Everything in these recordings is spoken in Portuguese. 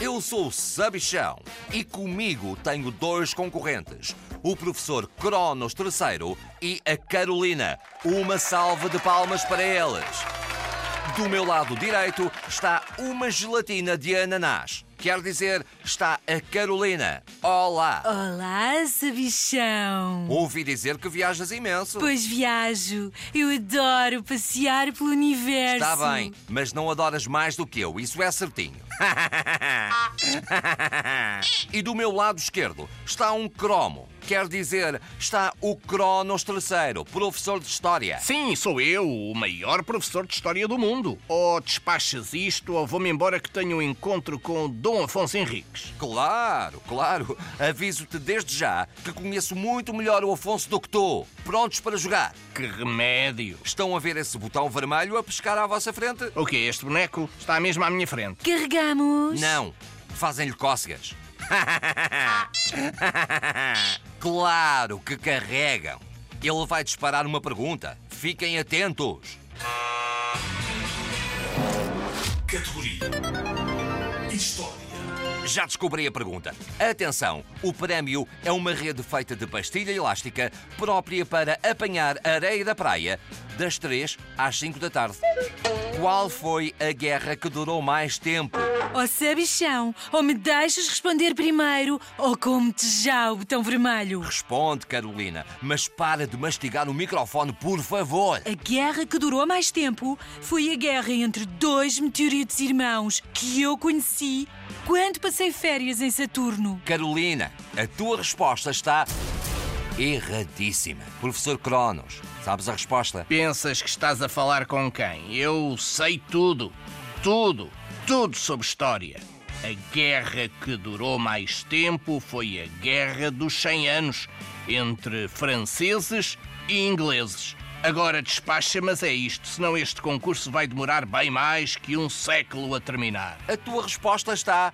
Eu sou o Sabichão e comigo tenho dois concorrentes, o professor Cronos III e a Carolina. Uma salva de palmas para eles. Do meu lado direito está uma gelatina de ananás. Quer dizer, está a Carolina. Olá! Olá, sabichão! Ouvi dizer que viajas imenso. Pois viajo. Eu adoro passear pelo universo. Está bem, mas não adoras mais do que eu, isso é certinho. e do meu lado esquerdo está um cromo. Quer dizer, está o Cronos III, professor de História. Sim, sou eu, o maior professor de História do mundo. Ou despachas isto, ou vou-me embora que tenho um encontro com Dom Afonso Henriques. Claro, claro. Aviso-te desde já que conheço muito melhor o Afonso do que tu. Prontos para jogar? Que remédio! Estão a ver esse botão vermelho a pescar à vossa frente? O quê? Este boneco está mesmo à minha frente. Carregamos. Não, fazem-lhe cócegas. claro que carregam. Ele vai disparar uma pergunta. Fiquem atentos. Categoria. Já descobri a pergunta. Atenção, o prémio é uma rede feita de pastilha elástica própria para apanhar areia da praia das 3 às 5 da tarde. Qual foi a guerra que durou mais tempo? Ó sabichão, ou me deixas responder primeiro, ou como-te já o botão vermelho. Responde, Carolina, mas para de mastigar o microfone, por favor. A guerra que durou mais tempo foi a guerra entre dois meteoritos irmãos que eu conheci quando passei férias em Saturno. Carolina, a tua resposta está erradíssima. Professor Cronos, sabes a resposta? Pensas que estás a falar com quem? Eu sei tudo. Tudo. Tudo sobre história. A guerra que durou mais tempo foi a Guerra dos 100 Anos entre franceses e ingleses. Agora despacha, mas é isto, senão este concurso vai demorar bem mais que um século a terminar. A tua resposta está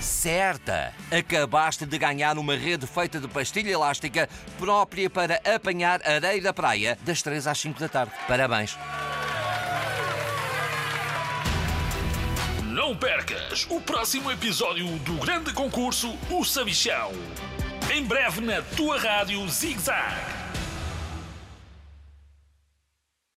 certa. Acabaste de ganhar uma rede feita de pastilha elástica própria para apanhar areia da praia das 3 às 5 da tarde. Parabéns. Não percas o próximo episódio do grande concurso O Sabichão. Em breve na tua rádio Zig Zag.